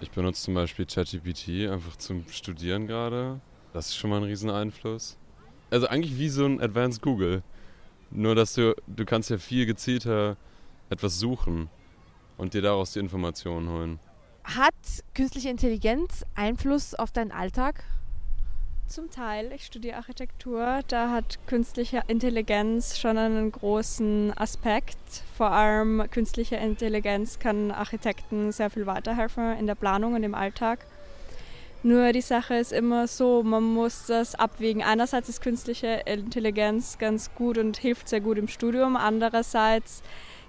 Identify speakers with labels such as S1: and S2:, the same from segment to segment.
S1: Ich benutze zum Beispiel ChatGPT einfach zum Studieren gerade. Das ist schon mal ein riesen Einfluss. Also eigentlich wie so ein Advanced Google. Nur dass du, du kannst ja viel gezielter etwas suchen und dir daraus die Informationen holen.
S2: Hat künstliche Intelligenz Einfluss auf deinen Alltag?
S3: Zum Teil. Ich studiere Architektur. Da hat künstliche Intelligenz schon einen großen Aspekt. Vor allem künstliche Intelligenz kann Architekten sehr viel weiterhelfen in der Planung und im Alltag. Nur die Sache ist immer so, man muss das abwägen. Einerseits ist künstliche Intelligenz ganz gut und hilft sehr gut im Studium. Andererseits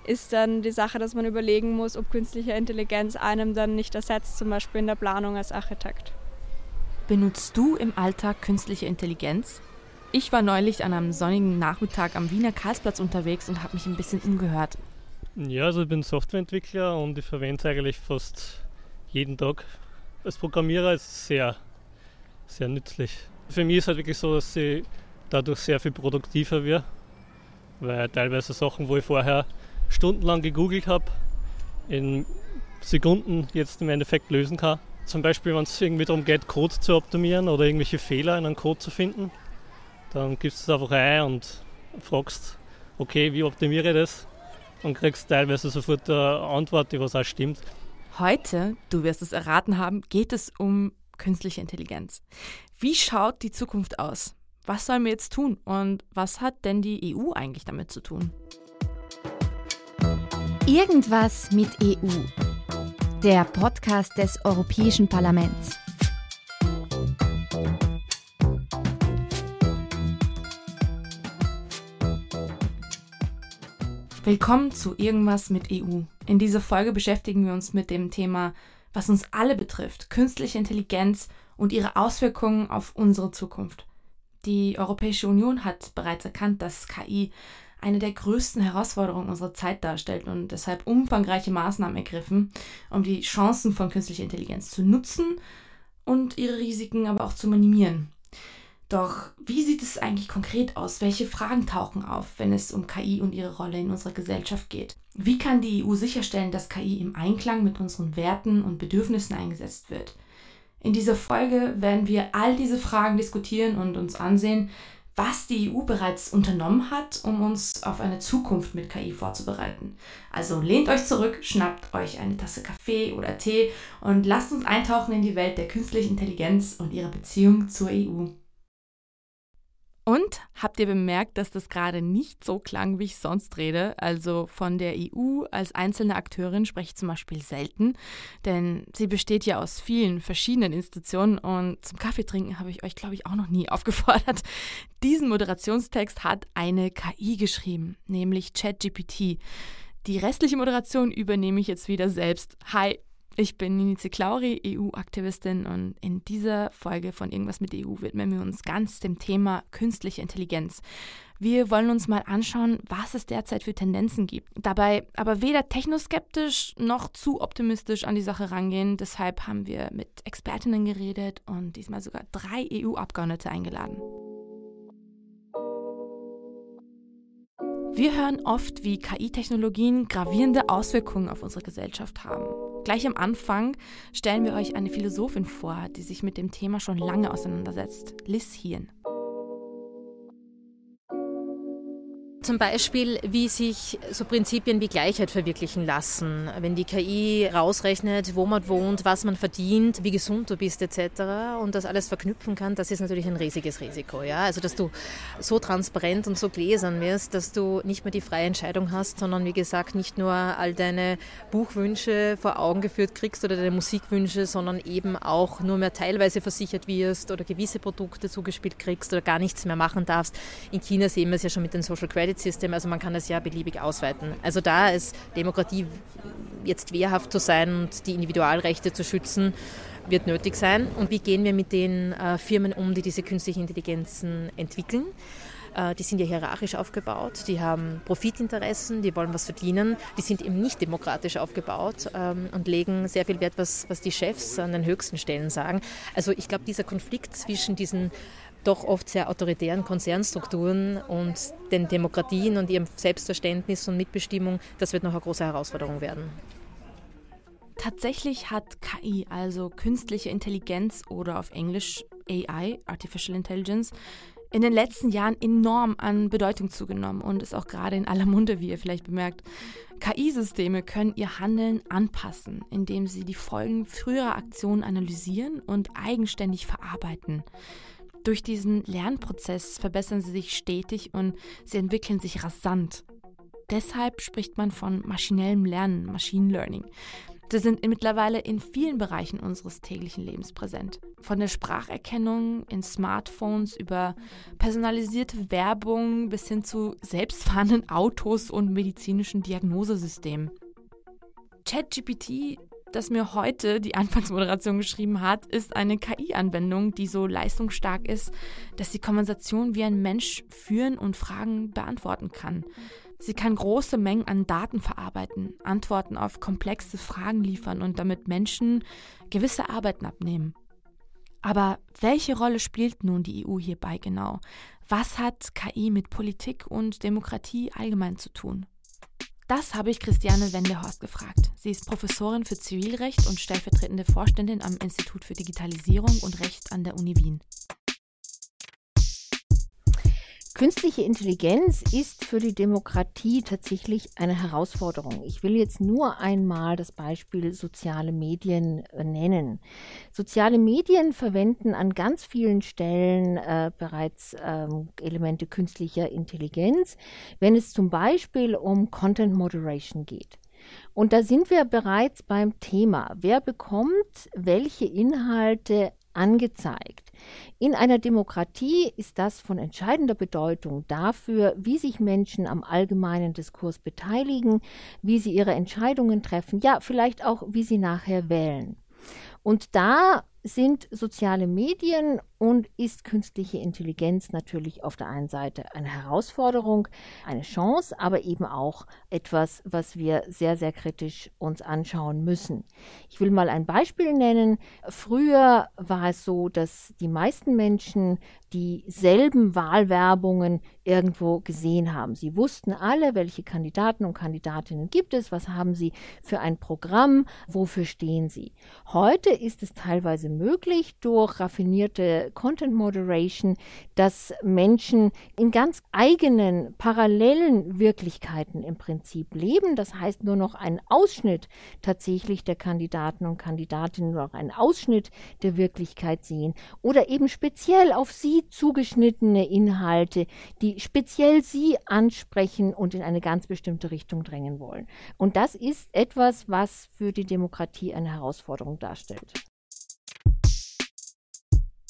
S3: ist dann die Sache, dass man überlegen muss, ob künstliche Intelligenz einem dann nicht ersetzt, zum Beispiel in der Planung als Architekt.
S2: Benutzt du im Alltag künstliche Intelligenz? Ich war neulich an einem sonnigen Nachmittag am Wiener Karlsplatz unterwegs und habe mich ein bisschen umgehört.
S4: Ja, also ich bin Softwareentwickler und ich verwende es eigentlich fast jeden Tag. Als Programmierer ist es sehr, sehr nützlich. Für mich ist es halt wirklich so, dass ich dadurch sehr viel produktiver werde, weil teilweise Sachen, wo ich vorher stundenlang gegoogelt habe, in Sekunden jetzt im Endeffekt lösen kann. Zum Beispiel, wenn es irgendwie darum geht, Code zu optimieren oder irgendwelche Fehler in einem Code zu finden, dann gibst du es einfach ein und fragst, okay, wie optimiere ich das? Und kriegst teilweise sofort eine Antwort, die was auch stimmt.
S2: Heute, du wirst es erraten haben, geht es um künstliche Intelligenz. Wie schaut die Zukunft aus? Was sollen wir jetzt tun? Und was hat denn die EU eigentlich damit zu tun?
S5: Irgendwas mit EU. Der Podcast des Europäischen Parlaments.
S2: Willkommen zu Irgendwas mit EU. In dieser Folge beschäftigen wir uns mit dem Thema, was uns alle betrifft, künstliche Intelligenz und ihre Auswirkungen auf unsere Zukunft. Die Europäische Union hat bereits erkannt, dass KI eine der größten Herausforderungen unserer Zeit darstellt und deshalb umfangreiche Maßnahmen ergriffen, um die Chancen von künstlicher Intelligenz zu nutzen und ihre Risiken aber auch zu minimieren. Doch wie sieht es eigentlich konkret aus? Welche Fragen tauchen auf, wenn es um KI und ihre Rolle in unserer Gesellschaft geht? Wie kann die EU sicherstellen, dass KI im Einklang mit unseren Werten und Bedürfnissen eingesetzt wird? In dieser Folge werden wir all diese Fragen diskutieren und uns ansehen, was die EU bereits unternommen hat, um uns auf eine Zukunft mit KI vorzubereiten. Also lehnt euch zurück, schnappt euch eine Tasse Kaffee oder Tee und lasst uns eintauchen in die Welt der künstlichen Intelligenz und ihre Beziehung zur EU. Und habt ihr bemerkt, dass das gerade nicht so klang, wie ich sonst rede? Also von der EU als einzelne Akteurin spreche ich zum Beispiel selten, denn sie besteht ja aus vielen verschiedenen Institutionen und zum Kaffeetrinken habe ich euch, glaube ich, auch noch nie aufgefordert. Diesen Moderationstext hat eine KI geschrieben, nämlich ChatGPT. Die restliche Moderation übernehme ich jetzt wieder selbst. Hi, ich bin Nini Ziklauri, EU-Aktivistin und in dieser Folge von Irgendwas mit EU widmen wir uns ganz dem Thema künstliche Intelligenz. Wir wollen uns mal anschauen, was es derzeit für Tendenzen gibt. Dabei aber weder technoskeptisch noch zu optimistisch an die Sache rangehen. Deshalb haben wir mit Expertinnen geredet und diesmal sogar drei EU-Abgeordnete eingeladen. Wir hören oft, wie KI-Technologien gravierende Auswirkungen auf unsere Gesellschaft haben. Gleich am Anfang stellen wir euch eine Philosophin vor, die sich mit dem Thema schon lange auseinandersetzt, Liz Hien.
S6: Zum Beispiel, wie sich so Prinzipien wie Gleichheit verwirklichen lassen. Wenn die KI rausrechnet, wo man wohnt, was man verdient, wie gesund du bist etc. und das alles verknüpfen kann, das ist natürlich ein riesiges Risiko. Ja? Also, dass du so transparent und so gläsern wirst, dass du nicht mehr die freie Entscheidung hast, sondern wie gesagt nicht nur all deine Buchwünsche vor Augen geführt kriegst oder deine Musikwünsche, sondern eben auch nur mehr teilweise versichert wirst oder gewisse Produkte zugespielt kriegst oder gar nichts mehr machen darfst. In China sehen wir es ja schon mit den Social Credit System, also man kann es ja beliebig ausweiten. Also da ist Demokratie jetzt wehrhaft zu sein und die Individualrechte zu schützen, wird nötig sein. Und wie gehen wir mit den äh, Firmen um, die diese künstlichen Intelligenzen entwickeln? Äh, die sind ja hierarchisch aufgebaut, die haben Profitinteressen, die wollen was verdienen, die sind eben nicht demokratisch aufgebaut ähm, und legen sehr viel Wert, was, was die Chefs an den höchsten Stellen sagen. Also ich glaube, dieser Konflikt zwischen diesen doch oft sehr autoritären Konzernstrukturen und den Demokratien und ihrem Selbstverständnis und Mitbestimmung, das wird noch eine große Herausforderung werden.
S2: Tatsächlich hat KI, also künstliche Intelligenz oder auf Englisch AI, Artificial Intelligence, in den letzten Jahren enorm an Bedeutung zugenommen und ist auch gerade in aller Munde, wie ihr vielleicht bemerkt. KI-Systeme können ihr Handeln anpassen, indem sie die Folgen früherer Aktionen analysieren und eigenständig verarbeiten. Durch diesen Lernprozess verbessern sie sich stetig und sie entwickeln sich rasant. Deshalb spricht man von maschinellem Lernen, Machine Learning. Sie sind mittlerweile in vielen Bereichen unseres täglichen Lebens präsent. Von der Spracherkennung in Smartphones über personalisierte Werbung bis hin zu selbstfahrenden Autos und medizinischen Diagnosesystemen. ChatGPT, das mir heute die Anfangsmoderation geschrieben hat, ist eine KI-Anwendung, die so leistungsstark ist, dass sie Konversation wie ein Mensch führen und Fragen beantworten kann. Sie kann große Mengen an Daten verarbeiten, Antworten auf komplexe Fragen liefern und damit Menschen gewisse Arbeiten abnehmen. Aber welche Rolle spielt nun die EU hierbei genau? Was hat KI mit Politik und Demokratie allgemein zu tun? Das habe ich Christiane Wendehorst gefragt. Sie ist Professorin für Zivilrecht und stellvertretende Vorständin am Institut für Digitalisierung und Recht an der Uni Wien.
S7: Künstliche Intelligenz ist für die Demokratie tatsächlich eine Herausforderung. Ich will jetzt nur einmal das Beispiel soziale Medien äh, nennen. Soziale Medien verwenden an ganz vielen Stellen äh, bereits ähm, Elemente künstlicher Intelligenz, wenn es zum Beispiel um Content Moderation geht. Und da sind wir bereits beim Thema. Wer bekommt welche Inhalte angezeigt. In einer Demokratie ist das von entscheidender Bedeutung dafür, wie sich Menschen am allgemeinen Diskurs beteiligen, wie sie ihre Entscheidungen treffen, ja vielleicht auch, wie sie nachher wählen. Und da sind soziale Medien und ist künstliche Intelligenz natürlich auf der einen Seite eine Herausforderung, eine Chance, aber eben auch etwas, was wir sehr, sehr kritisch uns anschauen müssen. Ich will mal ein Beispiel nennen. Früher war es so, dass die meisten Menschen dieselben Wahlwerbungen irgendwo gesehen haben. Sie wussten alle, welche Kandidaten und Kandidatinnen gibt es, was haben sie für ein Programm, wofür stehen sie. Heute ist es teilweise möglich, durch raffinierte Content Moderation, dass Menschen in ganz eigenen, parallelen Wirklichkeiten im Prinzip leben. Das heißt, nur noch einen Ausschnitt tatsächlich der Kandidaten und Kandidatinnen, nur noch einen Ausschnitt der Wirklichkeit sehen oder eben speziell auf sie zugeschnittene Inhalte, die speziell sie ansprechen und in eine ganz bestimmte Richtung drängen wollen. Und das ist etwas, was für die Demokratie eine Herausforderung darstellt.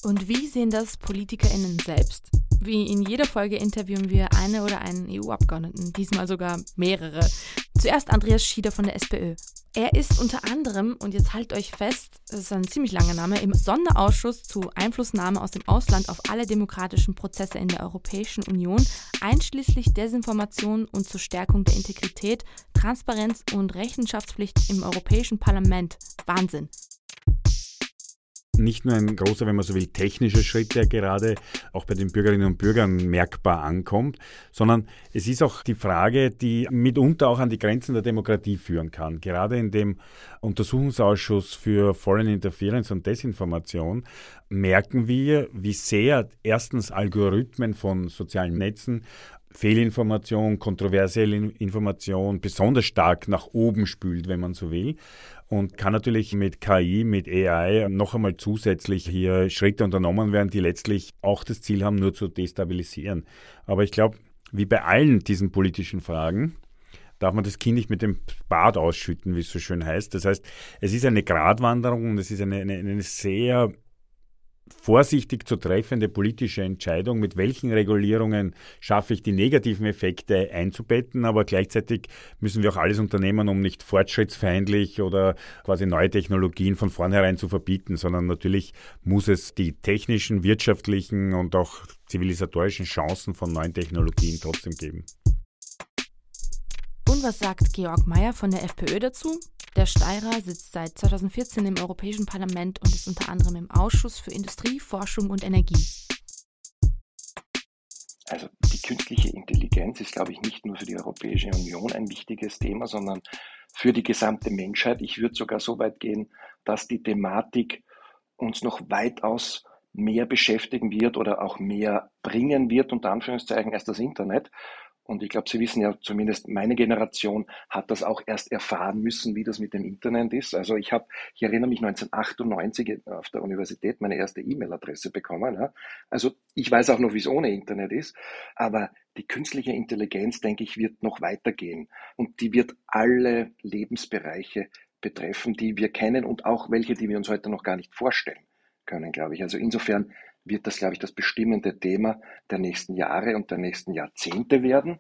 S2: Und wie sehen das PolitikerInnen selbst? Wie in jeder Folge interviewen wir eine oder einen EU-Abgeordneten, diesmal sogar mehrere. Zuerst Andreas Schieder von der SPÖ. Er ist unter anderem, und jetzt haltet euch fest, das ist ein ziemlich langer Name, im Sonderausschuss zu Einflussnahme aus dem Ausland auf alle demokratischen Prozesse in der Europäischen Union, einschließlich Desinformation und zur Stärkung der Integrität, Transparenz und Rechenschaftspflicht im Europäischen Parlament. Wahnsinn
S8: nicht nur ein großer, wenn man so will, technischer Schritt, der gerade auch bei den Bürgerinnen und Bürgern merkbar ankommt, sondern es ist auch die Frage, die mitunter auch an die Grenzen der Demokratie führen kann. Gerade in dem Untersuchungsausschuss für Foreign Interference und Desinformation merken wir, wie sehr erstens Algorithmen von sozialen Netzen Fehlinformation, kontroversielle Information besonders stark nach oben spült, wenn man so will und kann natürlich mit KI, mit AI noch einmal zusätzlich hier Schritte unternommen werden, die letztlich auch das Ziel haben, nur zu destabilisieren. Aber ich glaube, wie bei allen diesen politischen Fragen, darf man das Kind nicht mit dem Bad ausschütten, wie es so schön heißt. Das heißt, es ist eine Gratwanderung und es ist eine, eine, eine sehr vorsichtig zu treffende politische Entscheidung, mit welchen Regulierungen schaffe ich die negativen Effekte einzubetten, aber gleichzeitig müssen wir auch alles unternehmen, um nicht fortschrittsfeindlich oder quasi neue Technologien von vornherein zu verbieten, sondern natürlich muss es die technischen, wirtschaftlichen und auch zivilisatorischen Chancen von neuen Technologien trotzdem geben.
S2: Und was sagt Georg Mayer von der FPÖ dazu? Der Steirer sitzt seit 2014 im Europäischen Parlament und ist unter anderem im Ausschuss für Industrie, Forschung und Energie.
S9: Also die künstliche Intelligenz ist, glaube ich, nicht nur für die Europäische Union ein wichtiges Thema, sondern für die gesamte Menschheit. Ich würde sogar so weit gehen, dass die Thematik uns noch weitaus mehr beschäftigen wird oder auch mehr bringen wird, unter Anführungszeichen, als das Internet. Und ich glaube, Sie wissen ja, zumindest meine Generation hat das auch erst erfahren müssen, wie das mit dem Internet ist. Also ich habe, ich erinnere mich 1998 auf der Universität meine erste E-Mail-Adresse bekommen. Ja. Also ich weiß auch noch, wie es ohne Internet ist. Aber die künstliche Intelligenz, denke ich, wird noch weitergehen. Und die wird alle Lebensbereiche betreffen, die wir kennen und auch welche, die wir uns heute noch gar nicht vorstellen können, glaube ich. Also insofern wird das, glaube ich, das bestimmende Thema der nächsten Jahre und der nächsten Jahrzehnte werden.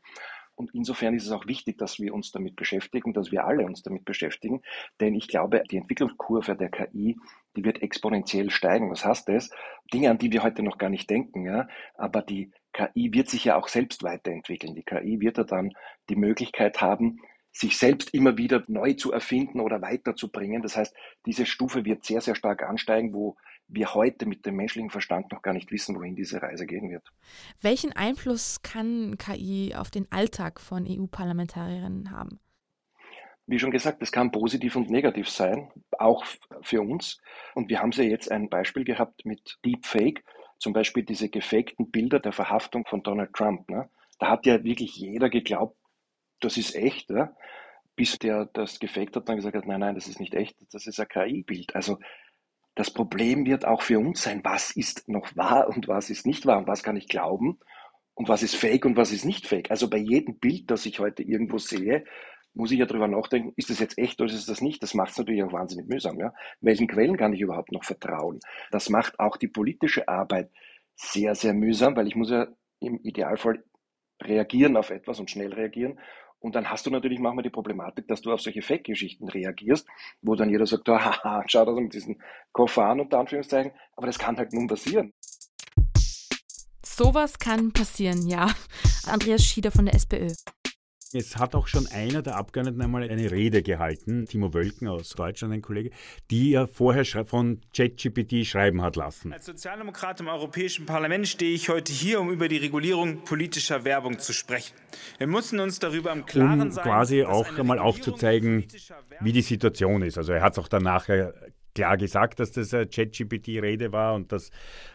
S9: Und insofern ist es auch wichtig, dass wir uns damit beschäftigen, dass wir alle uns damit beschäftigen. Denn ich glaube, die Entwicklungskurve der KI, die wird exponentiell steigen. Was heißt das? Dinge, an die wir heute noch gar nicht denken. Ja? Aber die KI wird sich ja auch selbst weiterentwickeln. Die KI wird ja dann die Möglichkeit haben, sich selbst immer wieder neu zu erfinden oder weiterzubringen. Das heißt, diese Stufe wird sehr, sehr stark ansteigen, wo wir heute mit dem menschlichen Verstand noch gar nicht wissen, wohin diese Reise gehen wird.
S2: Welchen Einfluss kann KI auf den Alltag von EU-Parlamentarierinnen haben?
S9: Wie schon gesagt, es kann positiv und negativ sein, auch für uns. Und wir haben ja jetzt ein Beispiel gehabt mit Deepfake, zum Beispiel diese gefakten Bilder der Verhaftung von Donald Trump. Ne? Da hat ja wirklich jeder geglaubt, das ist echt, ja? bis der das gefaked hat, dann gesagt hat, nein, nein, das ist nicht echt, das ist ein KI-Bild. Also das Problem wird auch für uns sein, was ist noch wahr und was ist nicht wahr und was kann ich glauben und was ist fake und was ist nicht fake. Also bei jedem Bild, das ich heute irgendwo sehe, muss ich ja darüber nachdenken, ist das jetzt echt oder ist das nicht? Das macht es natürlich auch wahnsinnig mühsam. Ja? Welchen Quellen kann ich überhaupt noch vertrauen? Das macht auch die politische Arbeit sehr, sehr mühsam, weil ich muss ja im Idealfall reagieren auf etwas und schnell reagieren. Und dann hast du natürlich manchmal die Problematik, dass du auf solche Fake-Geschichten reagierst, wo dann jeder sagt, oh, haha, schau das mit diesen Koffer an, unter Anführungszeichen. Aber das kann halt nun passieren.
S2: Sowas kann passieren, ja. Andreas Schieder von der SPÖ.
S8: Es hat auch schon einer der Abgeordneten einmal eine Rede gehalten, Timo Wölken aus Deutschland, ein Kollege, die er vorher von ChatGPT schreiben hat lassen.
S10: Als Sozialdemokrat im Europäischen Parlament stehe ich heute hier, um über die Regulierung politischer Werbung zu sprechen. Wir müssen uns darüber im Klaren
S8: um
S10: sein,
S8: quasi auch einmal aufzuzeigen, wie die Situation ist. Also er hat es auch dann nachher klar gesagt, dass das eine ChatGPT-Rede war und dass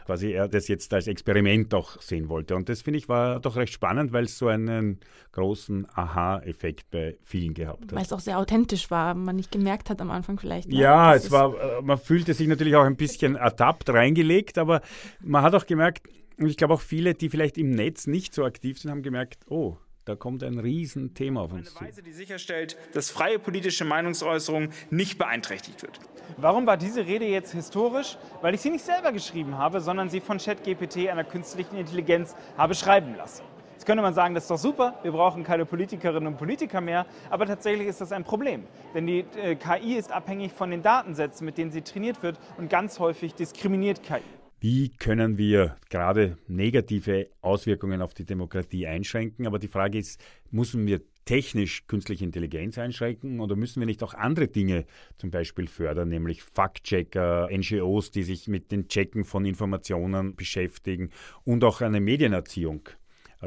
S8: quasi er das jetzt als Experiment auch sehen wollte. Und das finde ich war doch recht spannend, weil es so einen großen Aha-Effekt bei vielen gehabt hat.
S2: Weil es auch sehr authentisch war, man nicht gemerkt hat am Anfang vielleicht.
S8: Ne? Ja, es war, äh, man fühlte sich natürlich auch ein bisschen ertappt reingelegt, aber man hat auch gemerkt, und ich glaube auch viele, die vielleicht im Netz nicht so aktiv sind, haben gemerkt, oh, da kommt ein Riesenthema auf uns
S10: zu. Eine Weise, die sicherstellt, dass freie politische Meinungsäußerung nicht beeinträchtigt wird.
S11: Warum war diese Rede jetzt historisch? Weil ich sie nicht selber geschrieben habe, sondern sie von ChatGPT, einer künstlichen Intelligenz, habe schreiben lassen. Jetzt könnte man sagen, das ist doch super, wir brauchen keine Politikerinnen und Politiker mehr, aber tatsächlich ist das ein Problem. Denn die äh, KI ist abhängig von den Datensätzen, mit denen sie trainiert wird und ganz häufig diskriminiert KI.
S8: Wie können wir gerade negative Auswirkungen auf die Demokratie einschränken? Aber die Frage ist, müssen wir technisch künstliche Intelligenz einschränken oder müssen wir nicht auch andere Dinge zum Beispiel fördern, nämlich Faktchecker, NGOs, die sich mit den Checken von Informationen beschäftigen und auch eine Medienerziehung?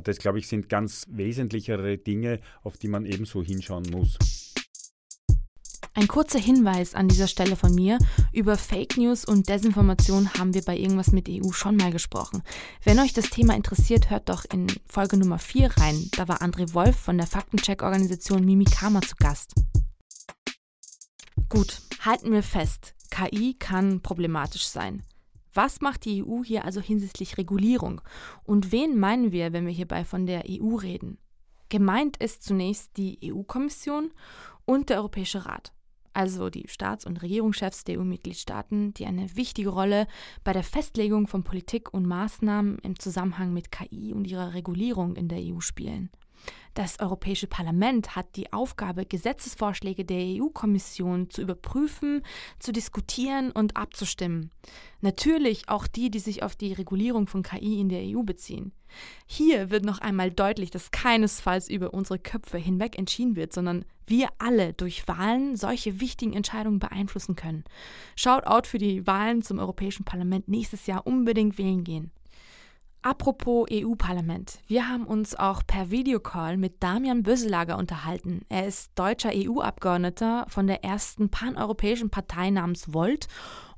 S8: Das, glaube ich, sind ganz wesentlichere Dinge, auf die man ebenso hinschauen muss.
S2: Ein kurzer Hinweis an dieser Stelle von mir. Über Fake News und Desinformation haben wir bei Irgendwas mit EU schon mal gesprochen. Wenn euch das Thema interessiert, hört doch in Folge Nummer 4 rein. Da war André Wolf von der Faktencheck-Organisation Mimikama zu Gast. Gut, halten wir fest. KI kann problematisch sein. Was macht die EU hier also hinsichtlich Regulierung? Und wen meinen wir, wenn wir hierbei von der EU reden? Gemeint ist zunächst die EU-Kommission und der Europäische Rat also die Staats- und Regierungschefs der EU-Mitgliedstaaten, die eine wichtige Rolle bei der Festlegung von Politik und Maßnahmen im Zusammenhang mit KI und ihrer Regulierung in der EU spielen. Das Europäische Parlament hat die Aufgabe, Gesetzesvorschläge der EU-Kommission zu überprüfen, zu diskutieren und abzustimmen. Natürlich auch die, die sich auf die Regulierung von KI in der EU beziehen. Hier wird noch einmal deutlich, dass keinesfalls über unsere Köpfe hinweg entschieden wird, sondern wir alle durch Wahlen solche wichtigen Entscheidungen beeinflussen können. Shoutout für die Wahlen zum Europäischen Parlament nächstes Jahr unbedingt wählen gehen. Apropos EU-Parlament. Wir haben uns auch per Videocall mit Damian Böselager unterhalten. Er ist deutscher EU-Abgeordneter von der ersten paneuropäischen Partei namens Volt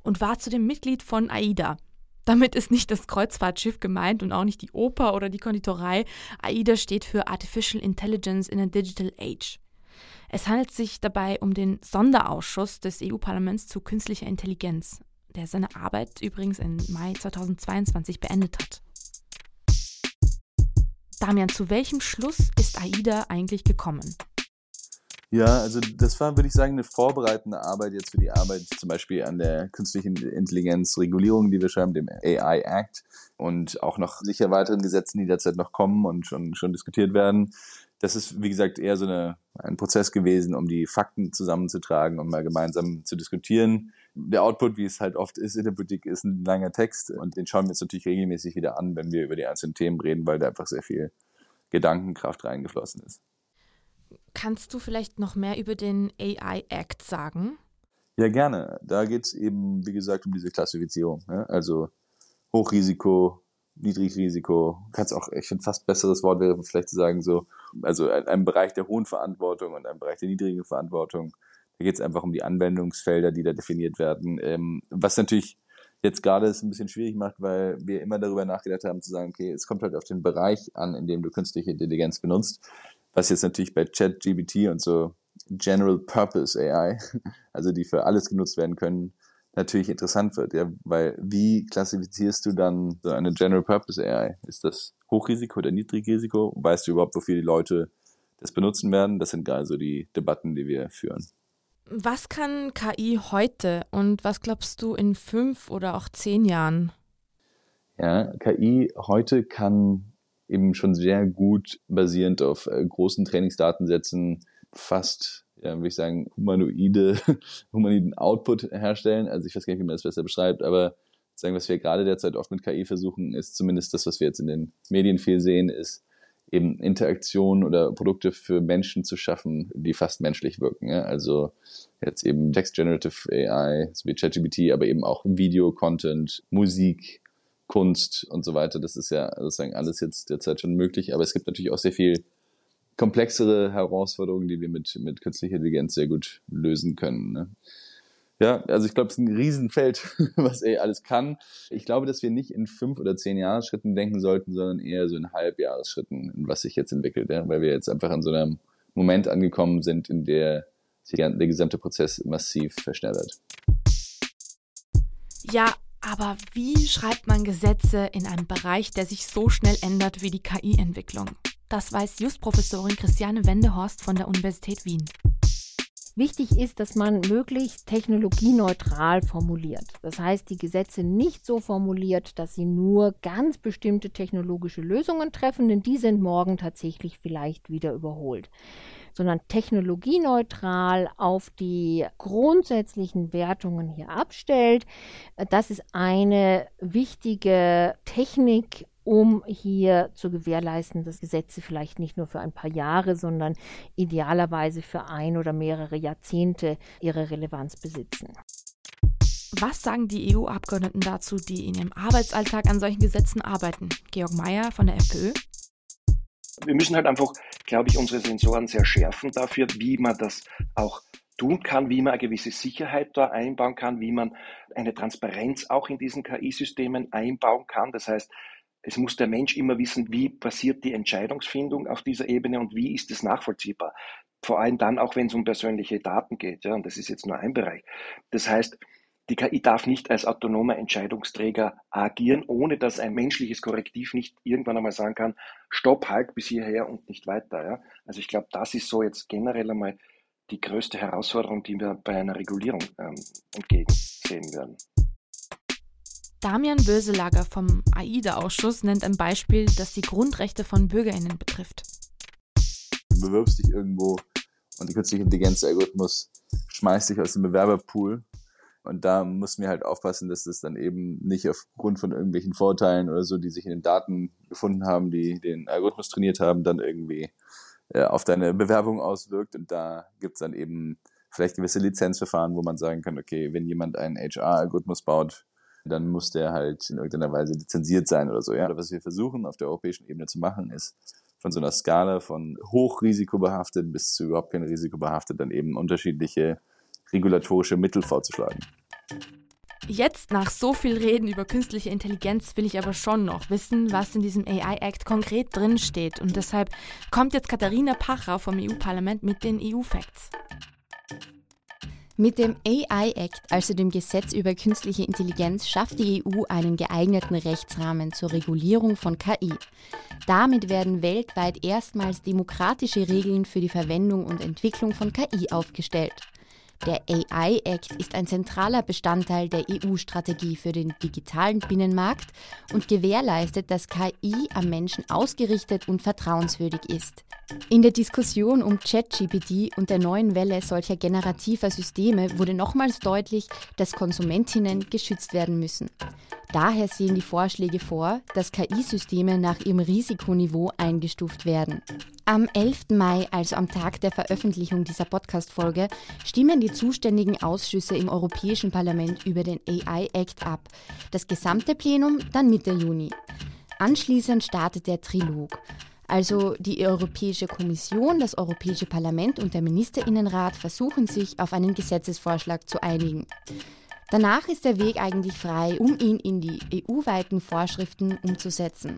S2: und war zudem Mitglied von AIDA. Damit ist nicht das Kreuzfahrtschiff gemeint und auch nicht die Oper oder die Konditorei. AIDA steht für Artificial Intelligence in a Digital Age. Es handelt sich dabei um den Sonderausschuss des EU-Parlaments zu künstlicher Intelligenz, der seine Arbeit übrigens im Mai 2022 beendet hat. Damian, zu welchem Schluss ist AIDA eigentlich gekommen?
S12: Ja, also das war, würde ich sagen, eine vorbereitende Arbeit jetzt für die Arbeit zum Beispiel an der künstlichen Intelligenzregulierung, die wir schreiben, dem AI Act und auch noch sicher weiteren Gesetzen, die derzeit noch kommen und schon, schon diskutiert werden. Das ist, wie gesagt, eher so eine, ein Prozess gewesen, um die Fakten zusammenzutragen und mal gemeinsam zu diskutieren. Der Output, wie es halt oft ist in der Politik, ist ein langer Text und den schauen wir uns natürlich regelmäßig wieder an, wenn wir über die einzelnen Themen reden, weil da einfach sehr viel Gedankenkraft reingeflossen ist.
S2: Kannst du vielleicht noch mehr über den AI Act sagen?
S12: Ja, gerne. Da geht es eben, wie gesagt, um diese Klassifizierung. Ja? Also Hochrisiko, Niedrigrisiko. Kannst auch, ich finde, fast besseres Wort wäre vielleicht zu sagen, so, also ein Bereich der hohen Verantwortung und ein Bereich der niedrigen Verantwortung. Da geht es einfach um die Anwendungsfelder, die da definiert werden. Ähm, was natürlich jetzt gerade es ein bisschen schwierig macht, weil wir immer darüber nachgedacht haben zu sagen, okay, es kommt halt auf den Bereich an, in dem du künstliche Intelligenz benutzt was jetzt natürlich bei ChatGPT und so General Purpose AI, also die für alles genutzt werden können, natürlich interessant wird, ja, weil wie klassifizierst du dann so eine General Purpose AI? Ist das Hochrisiko oder Niedrigrisiko? Weißt du überhaupt, wofür die Leute das benutzen werden? Das sind gerade so die Debatten, die wir führen.
S2: Was kann KI heute und was glaubst du in fünf oder auch zehn Jahren?
S12: Ja, KI heute kann eben schon sehr gut basierend auf äh, großen Trainingsdatensätzen fast, ja, würde ich sagen, humanoide, humaniden Output herstellen. Also ich weiß gar nicht, wie man das besser beschreibt, aber sagen, was wir gerade derzeit oft mit KI versuchen, ist zumindest das, was wir jetzt in den Medien viel sehen, ist eben Interaktionen oder Produkte für Menschen zu schaffen, die fast menschlich wirken. Ja? Also jetzt eben Text Generative AI, so wie ChatGPT, aber eben auch Video-Content, Musik, Kunst und so weiter. Das ist ja sozusagen alles jetzt derzeit schon möglich. Aber es gibt natürlich auch sehr viel komplexere Herausforderungen, die wir mit, mit künstlicher Intelligenz sehr gut lösen können. Ne? Ja, also ich glaube, es ist ein Riesenfeld, was er alles kann. Ich glaube, dass wir nicht in fünf oder zehn Jahresschritten denken sollten, sondern eher so in Halbjahresschritten, in was sich jetzt entwickelt, ja? weil wir jetzt einfach an so einem Moment angekommen sind, in der sich der gesamte Prozess massiv verschnellert.
S2: Ja, aber wie schreibt man Gesetze in einem Bereich, der sich so schnell ändert wie die KI-Entwicklung? Das weiß Justprofessorin Christiane Wendehorst von der Universität Wien.
S7: Wichtig ist, dass man möglichst technologieneutral formuliert. Das heißt, die Gesetze nicht so formuliert, dass sie nur ganz bestimmte technologische Lösungen treffen, denn die sind morgen tatsächlich vielleicht wieder überholt sondern technologieneutral auf die grundsätzlichen Wertungen hier abstellt. Das ist eine wichtige Technik, um hier zu gewährleisten, dass Gesetze vielleicht nicht nur für ein paar Jahre, sondern idealerweise für ein oder mehrere Jahrzehnte ihre Relevanz besitzen.
S2: Was sagen die EU-Abgeordneten dazu, die in ihrem Arbeitsalltag an solchen Gesetzen arbeiten? Georg Mayer von der FPÖ.
S9: Wir müssen halt einfach, glaube ich, unsere Sensoren sehr schärfen dafür, wie man das auch tun kann, wie man eine gewisse Sicherheit da einbauen kann, wie man eine Transparenz auch in diesen KI-Systemen einbauen kann. Das heißt, es muss der Mensch immer wissen, wie passiert die Entscheidungsfindung auf dieser Ebene und wie ist es nachvollziehbar. Vor allem dann auch, wenn es um persönliche Daten geht. Ja, und das ist jetzt nur ein Bereich. Das heißt, die KI darf nicht als autonomer Entscheidungsträger agieren, ohne dass ein menschliches Korrektiv nicht irgendwann einmal sagen kann, stopp, halt bis hierher und nicht weiter. Ja? Also ich glaube, das ist so jetzt generell einmal die größte Herausforderung, die wir bei einer Regulierung ähm, entgegensehen werden.
S2: Damian Böselager vom AIDA-Ausschuss nennt ein Beispiel, das die Grundrechte von BürgerInnen betrifft.
S12: Du bewirbst dich irgendwo und die künstliche Intelligenz-Algorithmus schmeißt dich aus dem Bewerberpool und da müssen wir halt aufpassen, dass das dann eben nicht aufgrund von irgendwelchen Vorteilen oder so, die sich in den Daten gefunden haben, die den Algorithmus trainiert haben, dann irgendwie äh, auf deine Bewerbung auswirkt. Und da gibt's dann eben vielleicht gewisse Lizenzverfahren, wo man sagen kann, okay, wenn jemand einen HR-Algorithmus baut, dann muss der halt in irgendeiner Weise lizenziert sein oder so. Ja? Was wir versuchen auf der europäischen Ebene zu machen, ist von so einer Skala von hochrisikobehaftet bis zu überhaupt kein Risikobehaftet dann eben unterschiedliche regulatorische Mittel vorzuschlagen.
S2: Jetzt nach so viel Reden über künstliche Intelligenz will ich aber schon noch wissen, was in diesem AI Act konkret drin steht. Und deshalb kommt jetzt Katharina Pacher vom EU-Parlament mit den EU-Facts.
S5: Mit dem AI Act, also dem Gesetz über künstliche Intelligenz, schafft die EU einen geeigneten Rechtsrahmen zur Regulierung von KI. Damit werden weltweit erstmals demokratische Regeln für die Verwendung und Entwicklung von KI aufgestellt. Der AI Act ist ein zentraler Bestandteil der EU-Strategie für den digitalen Binnenmarkt und gewährleistet, dass KI am Menschen ausgerichtet und vertrauenswürdig ist. In der Diskussion um ChatGPT und der neuen Welle solcher generativer Systeme wurde nochmals deutlich, dass Konsumentinnen geschützt werden müssen. Daher sehen die Vorschläge vor, dass KI-Systeme nach ihrem Risikoniveau eingestuft werden. Am 11. Mai, also am Tag der Veröffentlichung dieser Podcast-Folge, stimmen die zuständigen Ausschüsse im Europäischen Parlament über den AI Act ab. Das gesamte Plenum dann Mitte Juni. Anschließend startet der Trilog. Also die Europäische Kommission, das Europäische Parlament und der Ministerinnenrat versuchen sich auf einen Gesetzesvorschlag zu einigen. Danach ist der Weg eigentlich frei, um ihn in die EU-weiten Vorschriften umzusetzen.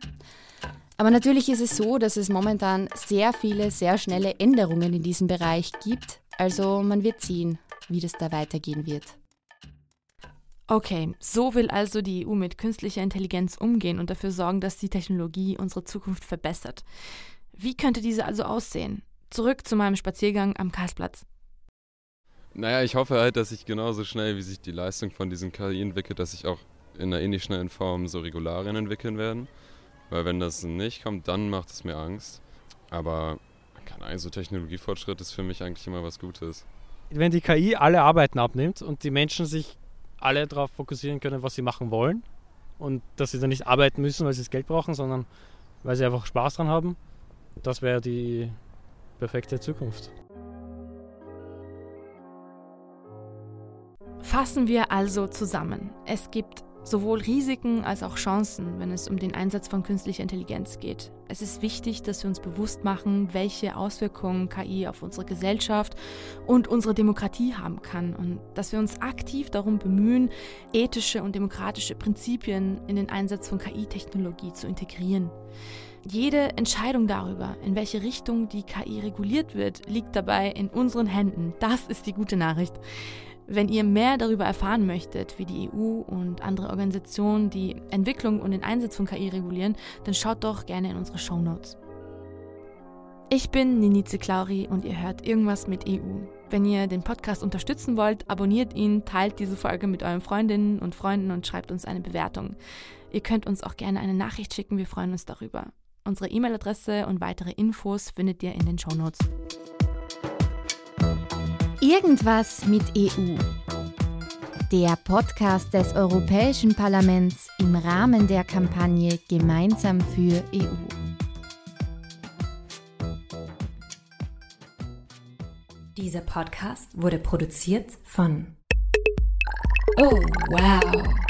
S5: Aber natürlich ist es so, dass es momentan sehr viele, sehr schnelle Änderungen in diesem Bereich gibt. Also man wird sehen, wie das da weitergehen wird.
S2: Okay, so will also die EU mit künstlicher Intelligenz umgehen und dafür sorgen, dass die Technologie unsere Zukunft verbessert. Wie könnte diese also aussehen? Zurück zu meinem Spaziergang am Karlsplatz.
S1: Naja, ich hoffe halt, dass sich genauso schnell, wie sich die Leistung von diesen KI entwickelt, dass sich auch in einer ähnlich schnellen Form so Regularien entwickeln werden. Weil wenn das nicht kommt, dann macht es mir Angst. Aber keine Ahnung, so Technologiefortschritt ist für mich eigentlich immer was Gutes.
S13: Wenn die KI alle Arbeiten abnimmt und die Menschen sich alle darauf fokussieren können, was sie machen wollen und dass sie dann nicht arbeiten müssen, weil sie das Geld brauchen, sondern weil sie einfach Spaß dran haben, das wäre die perfekte Zukunft.
S2: Fassen wir also zusammen. Es gibt sowohl Risiken als auch Chancen, wenn es um den Einsatz von künstlicher Intelligenz geht. Es ist wichtig, dass wir uns bewusst machen, welche Auswirkungen KI auf unsere Gesellschaft und unsere Demokratie haben kann und dass wir uns aktiv darum bemühen, ethische und demokratische Prinzipien in den Einsatz von KI-Technologie zu integrieren. Jede Entscheidung darüber, in welche Richtung die KI reguliert wird, liegt dabei in unseren Händen. Das ist die gute Nachricht. Wenn ihr mehr darüber erfahren möchtet, wie die EU und andere Organisationen die Entwicklung und den Einsatz von KI regulieren, dann schaut doch gerne in unsere Show Notes. Ich bin Ninize Clauri und ihr hört irgendwas mit EU. Wenn ihr den Podcast unterstützen wollt, abonniert ihn, teilt diese Folge mit euren Freundinnen und Freunden und schreibt uns eine Bewertung. Ihr könnt uns auch gerne eine Nachricht schicken, wir freuen uns darüber. Unsere E-Mail-Adresse und weitere Infos findet ihr in den Show Notes.
S5: Irgendwas mit EU. Der Podcast des Europäischen Parlaments im Rahmen der Kampagne Gemeinsam für EU.
S14: Dieser Podcast wurde produziert von Oh, wow.